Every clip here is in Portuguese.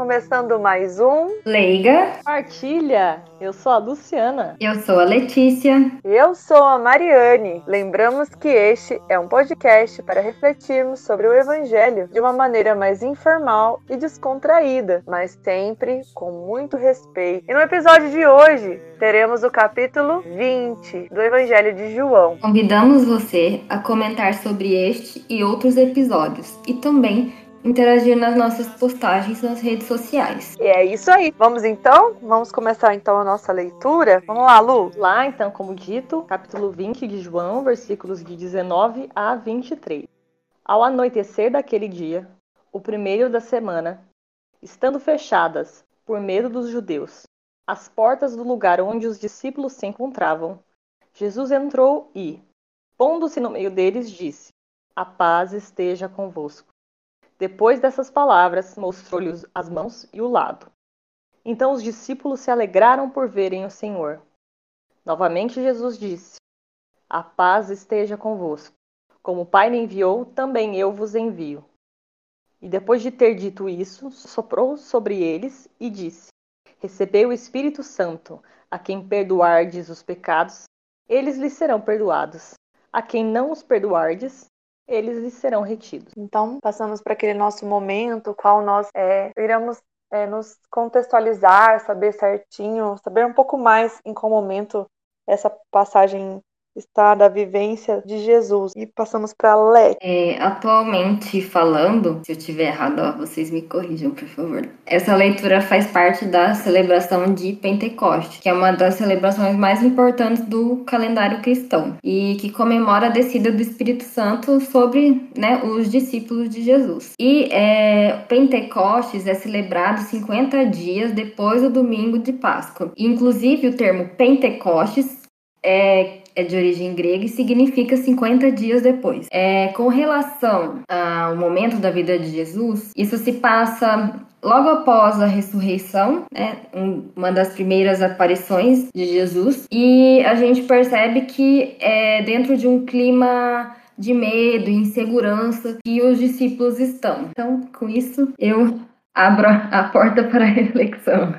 Começando mais um Leiga. Partilha. Eu sou a Luciana. Eu sou a Letícia. Eu sou a Mariane. Lembramos que este é um podcast para refletirmos sobre o Evangelho de uma maneira mais informal e descontraída, mas sempre com muito respeito. E no episódio de hoje teremos o capítulo 20 do Evangelho de João. Convidamos você a comentar sobre este e outros episódios e também interagir nas nossas postagens nas redes sociais. E é isso aí. Vamos então? Vamos começar então a nossa leitura? Vamos lá, Lu. Lá, então, como dito, capítulo 20 de João, versículos de 19 a 23. Ao anoitecer daquele dia, o primeiro da semana, estando fechadas, por medo dos judeus, as portas do lugar onde os discípulos se encontravam, Jesus entrou e, pondo-se no meio deles, disse: A paz esteja convosco. Depois dessas palavras, mostrou-lhes as mãos e o lado. Então os discípulos se alegraram por verem o Senhor. Novamente Jesus disse: A paz esteja convosco. Como o Pai me enviou, também eu vos envio. E depois de ter dito isso, soprou sobre eles e disse: Recebei o Espírito Santo. A quem perdoardes os pecados, eles lhes serão perdoados. A quem não os perdoardes, eles lhes serão retidos. Então, passamos para aquele nosso momento, qual nós é, iremos é, nos contextualizar, saber certinho, saber um pouco mais em qual momento essa passagem está da vivência de Jesus. E passamos para Lé. É, atualmente falando, se eu tiver errado, ó, vocês me corrijam, por favor. Essa leitura faz parte da celebração de Pentecoste, que é uma das celebrações mais importantes do calendário cristão e que comemora a descida do Espírito Santo sobre né, os discípulos de Jesus. E é, Pentecostes é celebrado 50 dias depois do domingo de Páscoa. Inclusive, o termo Pentecostes é é de origem grega e significa 50 dias depois. É, com relação ao momento da vida de Jesus, isso se passa logo após a ressurreição, né, uma das primeiras aparições de Jesus, e a gente percebe que é dentro de um clima de medo e insegurança que os discípulos estão. Então, com isso, eu abro a porta para a reflexão.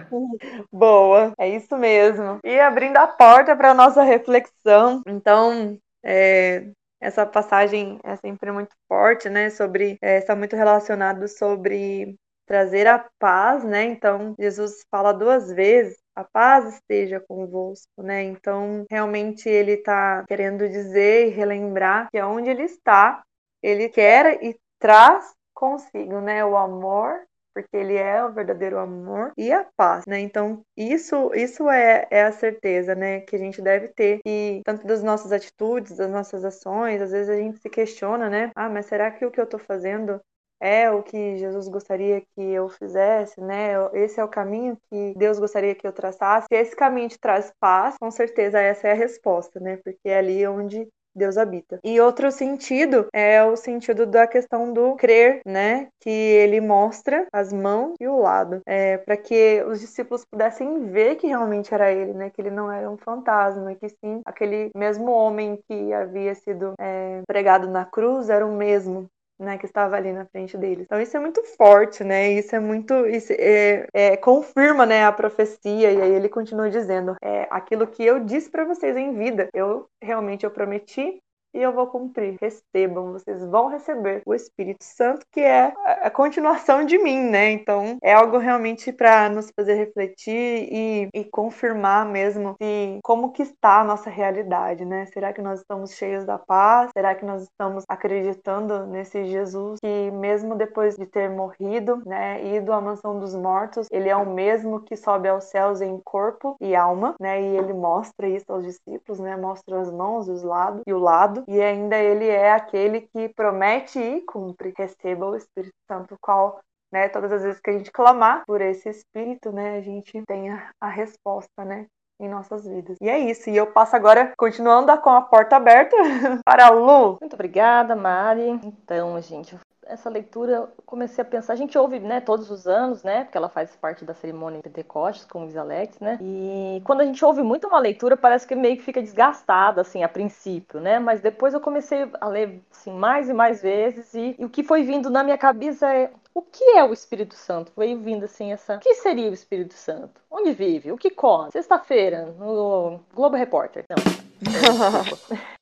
Boa, é isso mesmo. E abrindo a porta para a nossa reflexão, então, é, essa passagem é sempre muito forte, né? Sobre, é, está muito relacionado sobre trazer a paz, né? Então, Jesus fala duas vezes a paz esteja convosco, né? Então, realmente ele está querendo dizer e relembrar que onde ele está, ele quer e traz consigo, né? O amor porque ele é o verdadeiro amor e a paz, né? Então, isso isso é, é a certeza, né, que a gente deve ter e tanto das nossas atitudes, das nossas ações, às vezes a gente se questiona, né? Ah, mas será que o que eu tô fazendo é o que Jesus gostaria que eu fizesse, né? Esse é o caminho que Deus gostaria que eu traçasse. Se esse caminho te traz paz, com certeza essa é a resposta, né? Porque é ali onde Deus habita. E outro sentido é o sentido da questão do crer, né? Que ele mostra as mãos e o lado, é, para que os discípulos pudessem ver que realmente era ele, né? Que ele não era um fantasma, que sim, aquele mesmo homem que havia sido é, pregado na cruz era o mesmo, né, que estava ali na frente deles. Então isso é muito forte, né? Isso é muito, isso é, é, confirma, né, a profecia. E aí ele continua dizendo, é aquilo que eu disse para vocês em vida. Eu realmente eu prometi e eu vou cumprir. Recebam, vocês vão receber o Espírito Santo, que é a continuação de mim, né? Então é algo realmente para nos fazer refletir e, e confirmar mesmo se, como que está a nossa realidade, né? Será que nós estamos cheios da paz? Será que nós estamos acreditando nesse Jesus que mesmo depois de ter morrido, né, ido à mansão dos mortos, ele é o mesmo que sobe aos céus em corpo e alma, né? E ele mostra isso aos discípulos, né? Mostra as mãos, os lados e o lado e ainda ele é aquele que promete e cumpre. Receba o Espírito Santo, qual né, todas as vezes que a gente clamar por esse Espírito, né, a gente tenha a resposta, né, em nossas vidas. E é isso. E eu passo agora, continuando com a porta aberta, para a Lu. Muito obrigada, Mari. Então, gente, essa leitura, comecei a pensar, a gente ouve, né, todos os anos, né, porque ela faz parte da cerimônia de Pentecostes, como diz Alex, né, e quando a gente ouve muito uma leitura, parece que meio que fica desgastada, assim, a princípio, né, mas depois eu comecei a ler, assim, mais e mais vezes, e, e o que foi vindo na minha cabeça é O que é o Espírito Santo? Veio vindo assim essa. O que seria o Espírito Santo? Onde vive? O que come? Sexta-feira, no Globo Repórter. Não.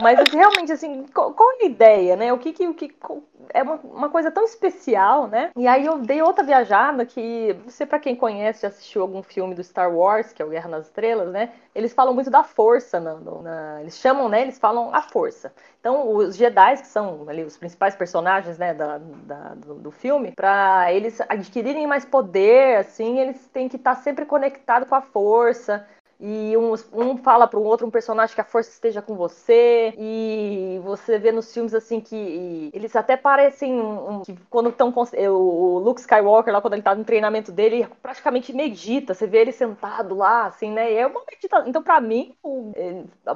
Mas assim, realmente, assim, qual, qual, é a ideia, né? O que que. O que é uma, uma, coisa tão especial, né? E aí eu dei outra viajada que, você para quem conhece, já assistiu algum filme do Star Wars, que é o Guerra nas Estrelas, né? Eles falam muito da força, na, na, eles chamam, né? Eles falam a força. Então, os Jedi, que são ali os principais personagens, né, da, da do, do, filme, para eles adquirirem mais poder, assim, eles têm que estar tá sempre conectados com a força e um, um fala para o outro, um personagem que a força esteja com você, e você vê nos filmes assim que eles até parecem um, que quando estão o Luke Skywalker lá quando ele tá no treinamento dele, praticamente medita, você vê ele sentado lá, assim, né? E é uma meditação. Então, para mim, o,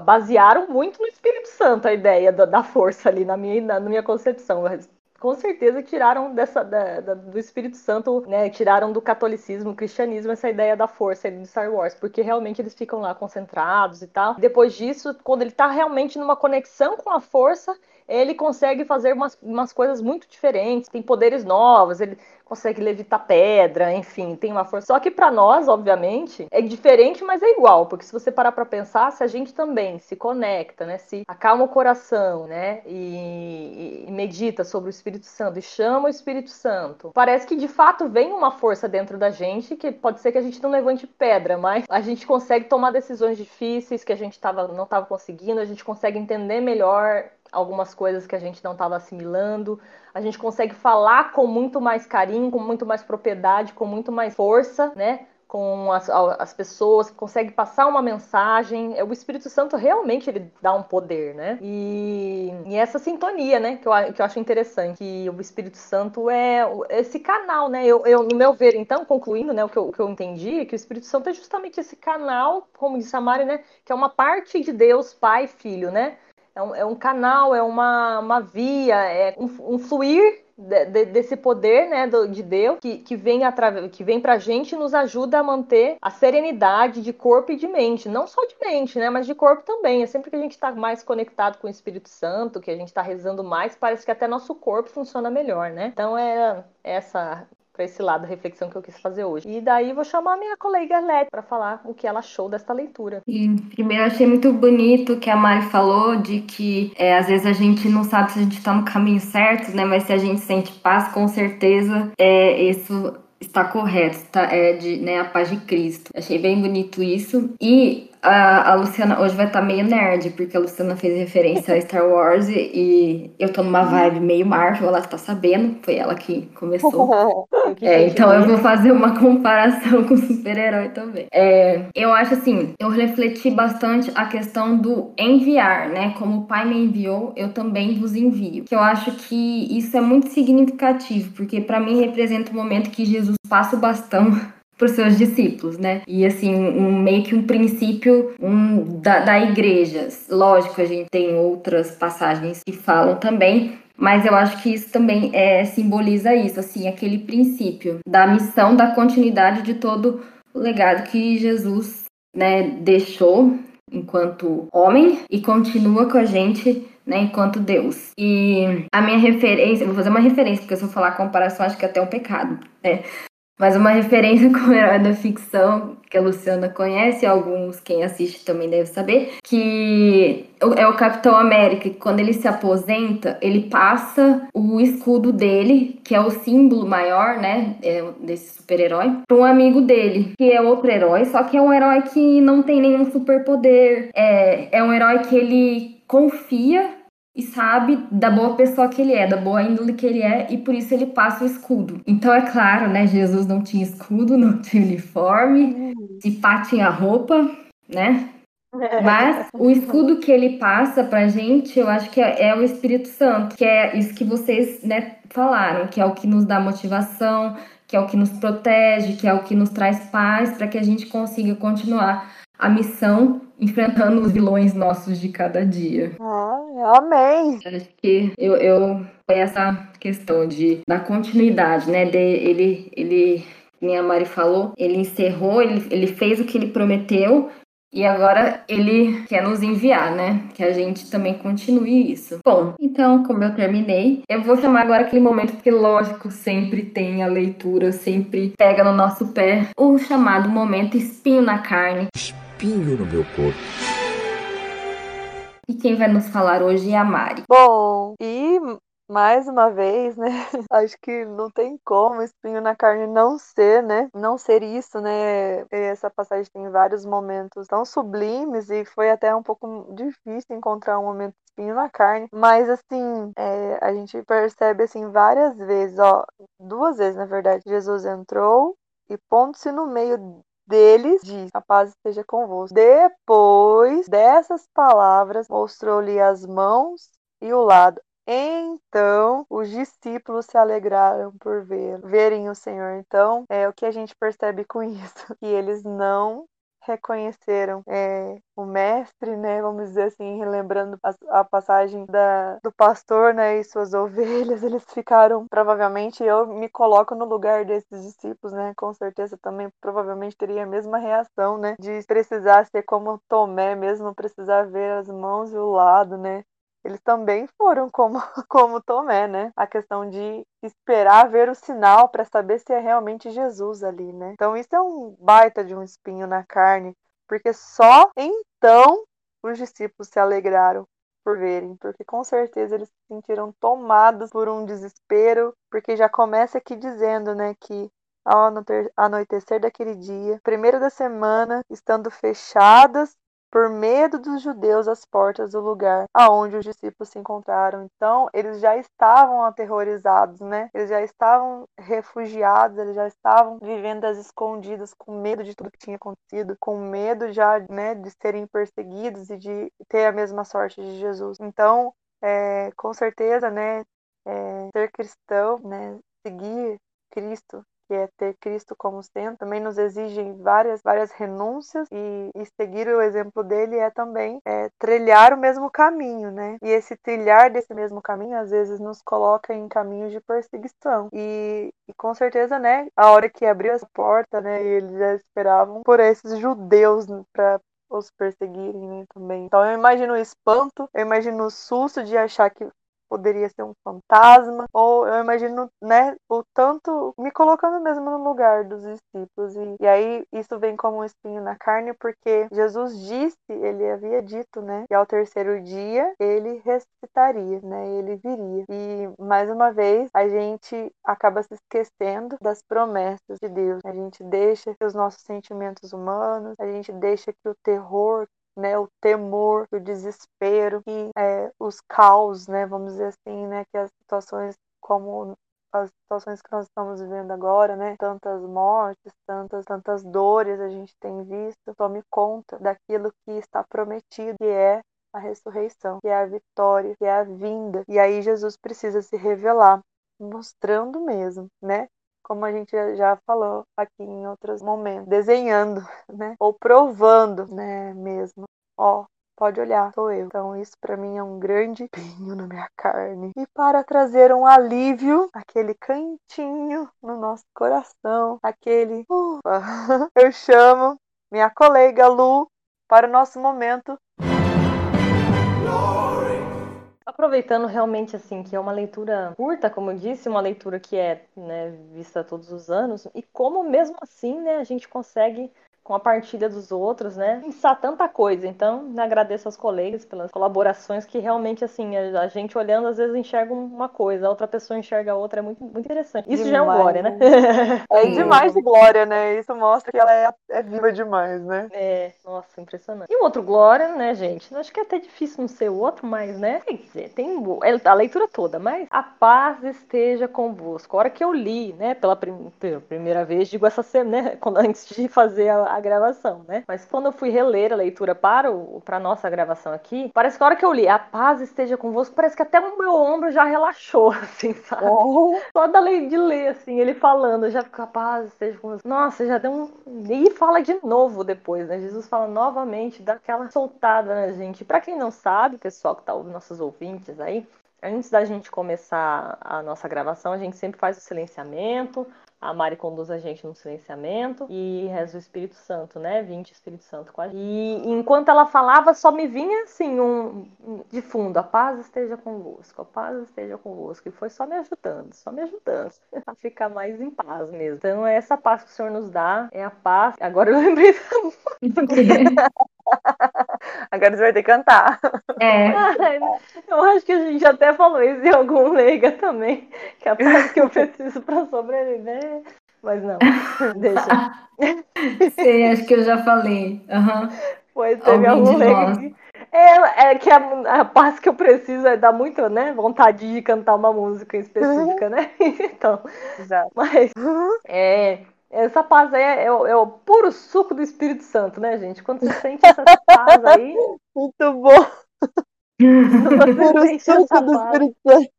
basearam muito no Espírito Santo a ideia da, da força ali na minha, na, na minha concepção com certeza tiraram dessa, da, da, do Espírito Santo, né? Tiraram do catolicismo, cristianismo, essa ideia da força do Star Wars, porque realmente eles ficam lá concentrados e tal. Depois disso, quando ele tá realmente numa conexão com a força, ele consegue fazer umas, umas coisas muito diferentes, tem poderes novos, ele consegue levitar pedra, enfim, tem uma força. Só que para nós, obviamente, é diferente, mas é igual, porque se você parar para pensar, se a gente também se conecta, né, se acalma o coração, né, e, e medita sobre o Espírito Santo e chama o Espírito Santo, parece que de fato vem uma força dentro da gente que pode ser que a gente não levante pedra, mas a gente consegue tomar decisões difíceis que a gente tava, não estava conseguindo, a gente consegue entender melhor algumas coisas que a gente não estava assimilando. A gente consegue falar com muito mais carinho, com muito mais propriedade, com muito mais força, né? Com as, as pessoas, consegue passar uma mensagem. O Espírito Santo realmente ele dá um poder, né? E, e essa sintonia, né? Que eu, que eu acho interessante. Que o Espírito Santo é esse canal, né? Eu, eu no meu ver, então, concluindo, né? O que eu, o que eu entendi é que o Espírito Santo é justamente esse canal, como disse a Mari, né? Que é uma parte de Deus, Pai Filho, né? É um, é um canal, é uma, uma via, é um, um fluir de, de, desse poder né, do, de Deus que, que vem, que vem pra gente e nos ajuda a manter a serenidade de corpo e de mente. Não só de mente, né, mas de corpo também. É sempre que a gente está mais conectado com o Espírito Santo, que a gente está rezando mais, parece que até nosso corpo funciona melhor, né? Então é essa para esse lado da reflexão que eu quis fazer hoje. E daí vou chamar a minha colega Leti para falar o que ela achou desta leitura. E, primeiro, achei muito bonito que a Mari falou de que é, às vezes a gente não sabe se a gente está no caminho certo, né? Mas se a gente sente paz, com certeza é, isso está correto, tá? É de, né, a paz de Cristo. Achei bem bonito isso. E a, a Luciana hoje vai estar tá meio nerd, porque a Luciana fez referência a Star Wars e, e eu tô numa vibe meio Marvel, ela tá sabendo, foi ela que começou. é, então eu vou fazer uma comparação com super-herói também. É, eu acho assim, eu refleti bastante a questão do enviar, né? Como o Pai me enviou, eu também vos envio. Que eu acho que isso é muito significativo, porque para mim representa o momento que Jesus passa o bastão os seus discípulos, né? E assim, um, meio que um princípio um, da, da igreja. Lógico, a gente tem outras passagens que falam também, mas eu acho que isso também é, simboliza isso, assim, aquele princípio da missão, da continuidade de todo o legado que Jesus né, deixou enquanto homem e continua com a gente né, enquanto Deus. E a minha referência, vou fazer uma referência, porque se eu falar comparação, acho que é até um pecado, né? Mas uma referência com o herói da ficção que a Luciana conhece, alguns quem assiste também deve saber, que é o Capitão América, que quando ele se aposenta, ele passa o escudo dele, que é o símbolo maior, né, é desse super-herói, para um amigo dele, que é outro herói, só que é um herói que não tem nenhum superpoder, é, é um herói que ele confia e sabe da boa pessoa que ele é, da boa índole que ele é, e por isso ele passa o escudo. Então é claro, né? Jesus não tinha escudo, não tinha uniforme, se pá tinha roupa, né? Mas o escudo que ele passa pra gente, eu acho que é, é, o Espírito Santo, que é isso que vocês né, falaram, que é o que nos dá motivação, que é o que nos protege, que é o que nos traz paz para que a gente consiga continuar a missão enfrentando os vilões nossos de cada dia. Ah, amém! Acho que eu, eu foi essa questão de da continuidade, né? De, ele, ele, minha Mari falou, ele encerrou, ele, ele fez o que ele prometeu E agora ele quer nos enviar, né? Que a gente também continue isso. Bom, então, como eu terminei, eu vou chamar agora aquele momento que, lógico, sempre tem a leitura, sempre pega no nosso pé, o chamado momento espinho na carne. Espinho no meu corpo. E quem vai nos falar hoje é a Mari. Bom, e mais uma vez, né? Acho que não tem como espinho na carne não ser, né? Não ser isso, né? Essa passagem tem vários momentos tão sublimes e foi até um pouco difícil encontrar um momento espinho na carne, mas assim, é, a gente percebe assim várias vezes, ó, duas vezes na verdade, Jesus entrou e pondo-se no meio deles diz: A paz esteja convosco. Depois dessas palavras, mostrou-lhe as mãos e o lado. Então os discípulos se alegraram por ver, verem o Senhor. Então é o que a gente percebe com isso, que eles não reconheceram é, o mestre, né? Vamos dizer assim, relembrando a, passagem da, do pastor, né? E suas ovelhas, eles ficaram, provavelmente, eu me coloco no lugar desses discípulos, né? Com certeza também, provavelmente teria a mesma reação, né? De precisar ser como Tomé, mesmo precisar ver as mãos e o lado, né? Eles também foram como, como Tomé, né? A questão de esperar ver o sinal para saber se é realmente Jesus ali, né? Então isso é um baita de um espinho na carne, porque só então os discípulos se alegraram por verem, porque com certeza eles se sentiram tomados por um desespero, porque já começa aqui dizendo, né, que ao anoitecer daquele dia, primeiro da semana, estando fechadas por medo dos judeus às portas do lugar aonde os discípulos se encontraram. Então, eles já estavam aterrorizados, né? Eles já estavam refugiados, eles já estavam vivendo às escondidas, com medo de tudo que tinha acontecido, com medo já, né, de serem perseguidos e de ter a mesma sorte de Jesus. Então, é, com certeza, né, é, ser cristão, né, seguir Cristo que é ter Cristo como centro, também nos exigem várias, várias renúncias e, e seguir o exemplo dele é também é, trilhar o mesmo caminho, né? E esse trilhar desse mesmo caminho às vezes nos coloca em caminhos de perseguição e, e com certeza, né? A hora que abriu essa porta, né? Eles já esperavam por esses judeus para os perseguirem né, também. Então eu imagino o espanto, eu imagino o susto de achar que poderia ser um fantasma, ou eu imagino, né, o tanto me colocando mesmo no lugar dos discípulos. E, e aí isso vem como um espinho na carne, porque Jesus disse, ele havia dito, né, que ao terceiro dia ele ressuscitaria, né, ele viria. E mais uma vez a gente acaba se esquecendo das promessas de Deus. A gente deixa que os nossos sentimentos humanos, a gente deixa que o terror, né, o temor, o desespero e é, os caos, né, vamos dizer assim, né, que as situações como as situações que nós estamos vivendo agora, né? Tantas mortes, tantas, tantas dores a gente tem visto. Tome conta daquilo que está prometido, que é a ressurreição, que é a vitória, que é a vinda. E aí Jesus precisa se revelar, mostrando mesmo, né? Como a gente já falou aqui em outros momentos, desenhando, né? Ou provando, né, mesmo. Ó, pode olhar, sou eu. Então isso para mim é um grande pinho na minha carne. E para trazer um alívio, aquele cantinho no nosso coração, aquele ufa, eu chamo minha colega Lu para o nosso momento Aproveitando realmente assim que é uma leitura curta, como eu disse, uma leitura que é né, vista todos os anos, e como mesmo assim né, a gente consegue com a partilha dos outros, né? Pensar tanta coisa. Então, agradeço aos colegas pelas colaborações que realmente, assim, a, gente olhando às vezes enxerga uma coisa, a outra pessoa enxerga a outra. É muito, muito interessante. Isso demais. já é um glória, né? É demais de glória, né? Isso mostra que ela é, é viva demais, né? É, nossa, impressionante. E o outro glória, né, gente? Acho que é até difícil não ser o outro, mas, né? Quer dizer, tem a leitura toda, mas a paz esteja convosco. A hora que eu li, né, pela, prim pela primeira vez, digo essa semana, né, quando, antes de fazer a, a gravação, né? Mas quando eu fui reler a leitura para, o, para a nossa gravação aqui, parece que a hora que eu li, a paz esteja convosco, parece que até o meu ombro já relaxou, assim, sabe? Oh. Só da lei de ler, assim, ele falando, já fica a paz esteja convosco. Nossa, já deu um. E fala de novo depois, né? Jesus fala novamente, dá aquela soltada, né, gente? Para quem não sabe, pessoal que tá ouvindo, nossos ouvintes aí, antes da gente começar a nossa gravação, a gente sempre faz o silenciamento, A Mari conduz a gente no silenciamento e reza o Espírito Santo, né? 20 Espírito Santo com a gente. E enquanto ela falava, só me vinha assim, um, de fundo, a paz esteja convosco, a paz esteja convosco. E foi só me ajudando, só me ajudando a ficar mais em paz mesmo. Então é essa paz que o Senhor nos dá, é a paz. Agora eu lembrei da Agora você vai ter que cantar. É. eu acho que a gente até falou isso em algum leiga também. Que é a paz que eu preciso para sobreviver. Mas não, deixa. Sei, acho que eu já falei. Uhum. Pois teve algum leiga. É, é que a, a paz que eu preciso é dar muito, né? Vontade de cantar uma música específica, uhum. né? Então. Exato. Mas. É, essa paz aí é, é, o, é, o, puro suco do Espírito Santo, né, gente? Quando você sente essa paz aí. Muito bom! Puro suco do Espírito Santo.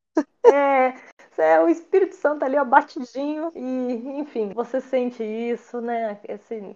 É, é o Espírito Santo ali, ó, batidinho, e enfim, você sente isso, né? Esse,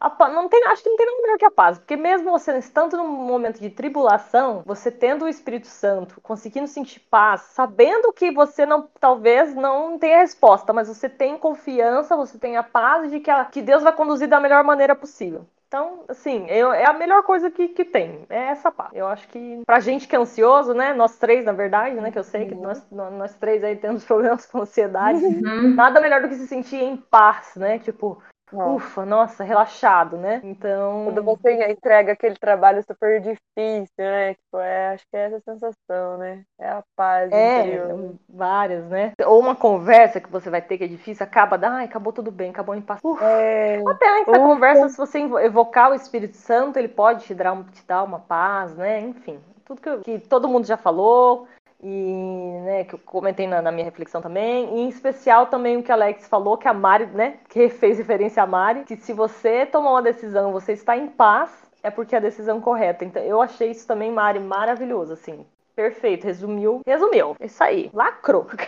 a, não tem, acho que não tem nada melhor que a paz, porque mesmo você estando num momento de tribulação, você tendo o Espírito Santo, conseguindo sentir paz, sabendo que você não, talvez não tenha resposta, mas você tem confiança, você tem a paz de que, que Deus vai conduzir da melhor maneira possível. Então, assim, eu, é a melhor coisa que, que tem, é essa paz. Eu acho que pra gente que é ansioso, né, nós três, na verdade, né, que eu sei que uhum. nós, nós três aí temos problemas com ansiedade, uhum. nada melhor do que se sentir em paz, né, tipo, Ufa, nossa, relaxado, né? Então. Quando você entrega aquele trabalho super difícil, né? Tipo, é, acho que é essa sensação, né? É a paz é, interior. Várias, né? Ou uma conversa que você vai ter que é difícil, acaba, ai, acabou tudo bem, acabou em paz. É... Até essa conversa, se você evocar o Espírito Santo, ele pode te dar, te dar uma paz, né? Enfim, tudo que, eu, que todo mundo já falou, e né, que eu comentei na, na, minha reflexão também, e em especial também o que a Alex falou, que a Mari, né, que fez referência a Mari, que se você tomar uma decisão, você está em paz, é porque é a decisão correta. Então eu achei isso também, Mari, maravilhoso, assim. Perfeito, resumiu. Resumiu. Isso aí, lacrou.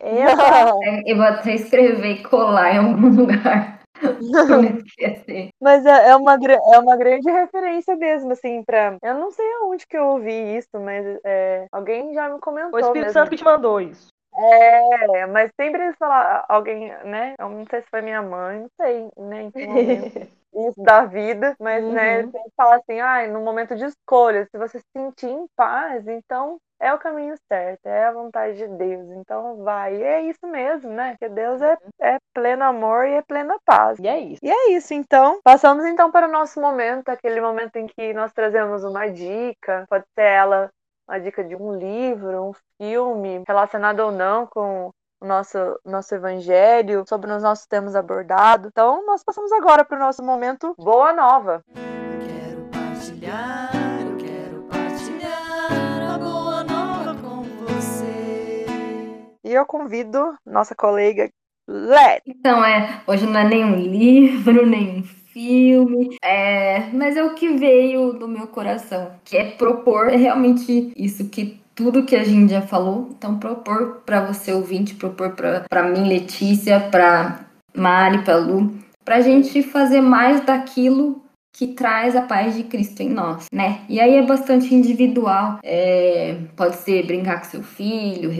É, eu vou até escrever e colar em algum lugar. mas é, é, uma, é uma grande referência mesmo, assim, pra. Eu não sei aonde que eu ouvi isso, mas é, alguém já me comentou. O Espírito mesmo. Santo que te mandou isso. É, mas sempre eles falam, alguém, né? Eu não sei se foi minha mãe, não sei, né? isso da vida, mas, uhum. né, sempre fala assim, ah, no momento de escolha, se você se sentir em paz, então é o caminho certo, é a vontade de Deus. Então vai. E é isso mesmo, né? Que Deus é, é pleno amor e é plena paz. E é isso. E é isso, então. Passamos então para o nosso momento, aquele momento em que nós trazemos uma dica, pode ser ela uma dica de um livro, um filme, relacionado ou não com o nosso, nosso evangelho, sobre os nossos temas abordados. Então, nós passamos agora para o nosso momento Boa Nova. Quero partilhar E eu convido nossa colega Let. Então, é, hoje não é nenhum livro, nem um filme, é, mas é o que veio do meu coração, que é propor realmente isso que tudo que a gente já falou, então propor para você ouvinte, propor para mim, Letícia, para Mari, para Lu, para a gente fazer mais daquilo que traz a paz de Cristo em nós, né? E aí é bastante individual. É, pode ser brincar com seu filho, o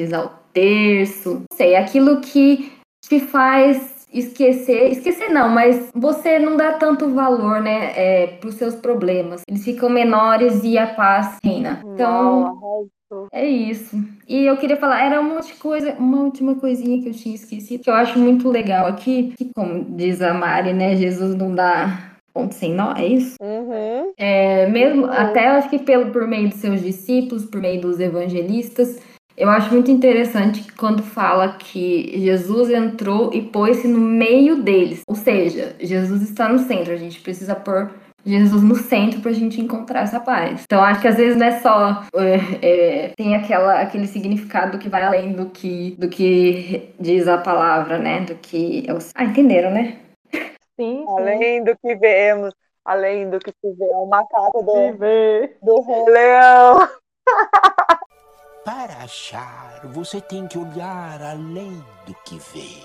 terço, não sei, aquilo que te faz esquecer, esquecer não, mas você não dá tanto valor, né, é, para os seus problemas. Eles ficam menores e a paz reina. Então, é isso. E eu queria falar, era uma coisa, uma última coisinha que eu tinha esquecido, que eu acho muito legal aqui, que como diz a Mari, né, Jesus não dá ponto sem nó, é isso? Uhum. É, mesmo, uhum. até acho que pelo, por meio dos seus discípulos, por meio dos evangelistas, eu acho muito interessante quando fala que Jesus entrou e pôs-se no meio deles. Ou seja, Jesus está no centro. A gente precisa pôr Jesus no centro para a gente encontrar essa paz. Então acho que às vezes não é só é, é, tem aquela aquele significado que vai além do que do que diz a palavra, né? Do que é ah entenderam, né? Sim, sim. Além do que vemos, além do que se vê, é o macaco do, do Rei Leão. Para achar, você tem que olhar além do que vê.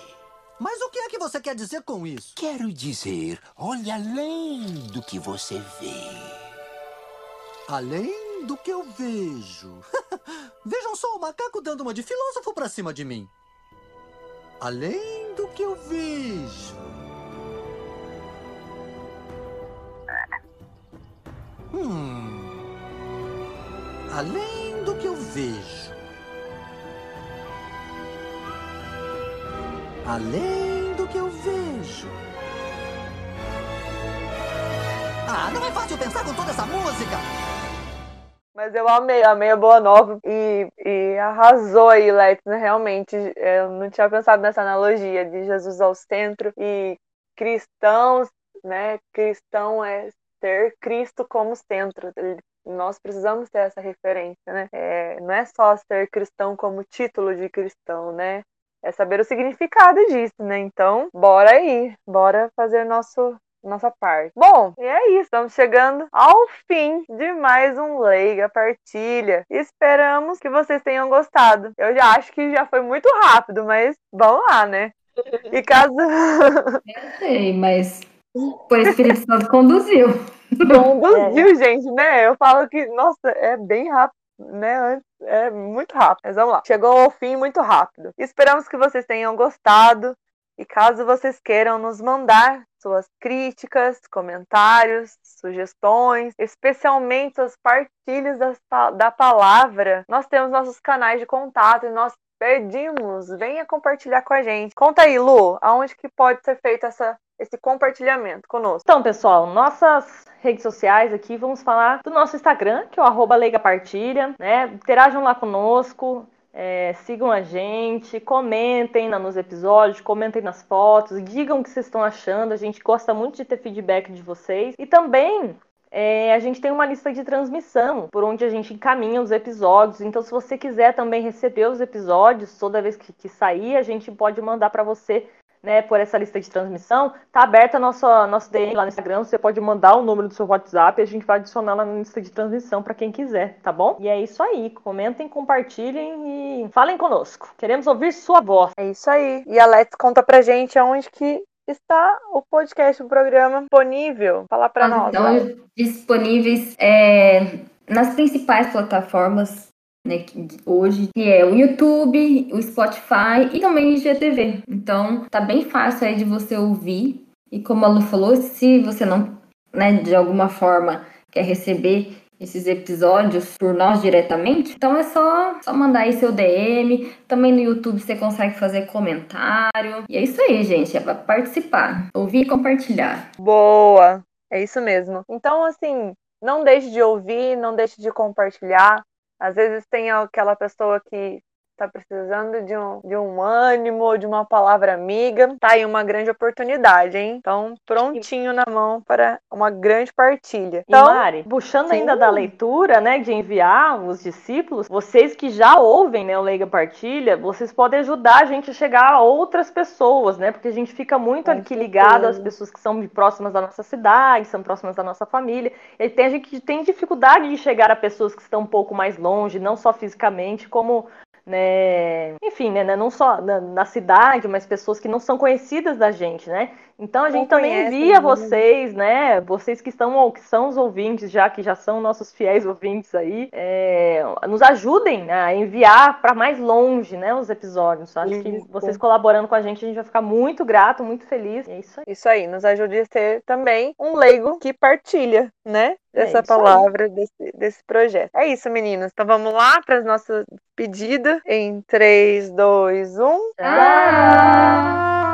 Mas o que é que você quer dizer com isso? Quero dizer, olhe além do que você vê. Além do que eu vejo. Vejam só o macaco dando uma de filósofo pra cima de mim. Além do que eu vejo. Hum. Além do que eu vejo. Além do que eu vejo. Ah, não é fácil pensar com toda essa música. Mas eu amei, amei a Boa Nova e, e arrasou aí, Lex, né? Realmente, eu não tinha pensado nessa analogia de Jesus ao centro e cristãos, né? Cristão é ter Cristo como centro. Nós precisamos ter essa referência, né? É, não é só ser cristão como título de cristão, né? É saber o significado disso, né? Então, bora aí, bora fazer nosso nossa parte. Bom, e é isso. Estamos chegando ao fim de mais um Leiga Partilha. Esperamos que vocês tenham gostado. Eu já acho que já foi muito rápido, mas vamos lá, né? E caso. Eu sei, mas o Espírito Santo conduziu. Conduziu, é. gente, né? Eu falo que, nossa, é bem rápido, né? É muito rápido. Mas vamos lá. Chegou ao fim muito rápido. Esperamos que vocês tenham gostado. E caso vocês queiram nos mandar suas críticas, comentários, sugestões, especialmente as partilhas da, da palavra, nós temos nossos canais de contato e nós pedimos, venha compartilhar com a gente. Conta aí, Lu, aonde que pode ser feito essa esse compartilhamento conosco. Então, pessoal, nossas redes sociais aqui, vamos falar do nosso Instagram, que é o arroba Partilha, né? Interajam lá conosco, é, sigam a gente, comentem nos episódios, comentem nas fotos, digam o que vocês estão achando. A gente gosta muito de ter feedback de vocês. E também é, a gente tem uma lista de transmissão por onde a gente encaminha os episódios. Então, se você quiser também receber os episódios toda vez que, que sair, a gente pode mandar para você né, por essa lista de transmissão, tá aberta a nossa, nosso DM lá no Instagram. Você pode mandar o número do seu WhatsApp e a gente vai adicionar lá na lista de transmissão para quem quiser, tá bom? E é isso aí. Comentem, compartilhem e falem conosco. Queremos ouvir sua voz. É isso aí. E a Let's conta pra gente aonde que está o podcast, o programa disponível. Fala para nós. Estão disponíveis é, nas principais plataformas né, hoje, que é o YouTube, o Spotify e também o IGTV. Então, tá bem fácil aí de você ouvir. E como a Lu falou, se você não, né, de alguma forma quer receber esses episódios por nós diretamente, então é só, só mandar aí seu DM. Também no YouTube você consegue fazer comentário. E é isso aí, gente. É pra participar, ouvir e compartilhar. Boa! É isso mesmo. Então, assim, não deixe de ouvir, não deixe de compartilhar. Às vezes tem aquela pessoa que está precisando de um, de um ânimo, de uma palavra amiga, tá aí uma grande oportunidade, hein? Então, prontinho na mão para uma grande partilha. Então, e Mari, puxando sim. ainda da leitura, né, de enviar os discípulos, vocês que já ouvem, né, o Leiga Partilha, vocês podem ajudar a gente a chegar a outras pessoas, né? Porque a gente fica muito aqui ligado às pessoas que são próximas da nossa cidade, são próximas da nossa família. E tem a gente que tem dificuldade de chegar a pessoas que estão um pouco mais longe, não só fisicamente, como né? Enfim, né? Não só na, na, cidade, mas pessoas que não são conhecidas da gente, né? Então a gente também envia né? vocês, né? Vocês que estão ou que são os ouvintes, já que já são nossos fiéis ouvintes aí, é, nos ajudem a enviar para mais longe, né? Os episódios. Acho que vocês colaborando com a gente, a gente vai ficar muito grato, muito feliz. É isso aí. Isso aí, nos ajude a ser também um leigo que partilha, né? Dessa é palavra, desse, desse projeto. É isso, meninas. Então vamos lá para as nossas pedidas. Em 3, 2, 1. Tchau!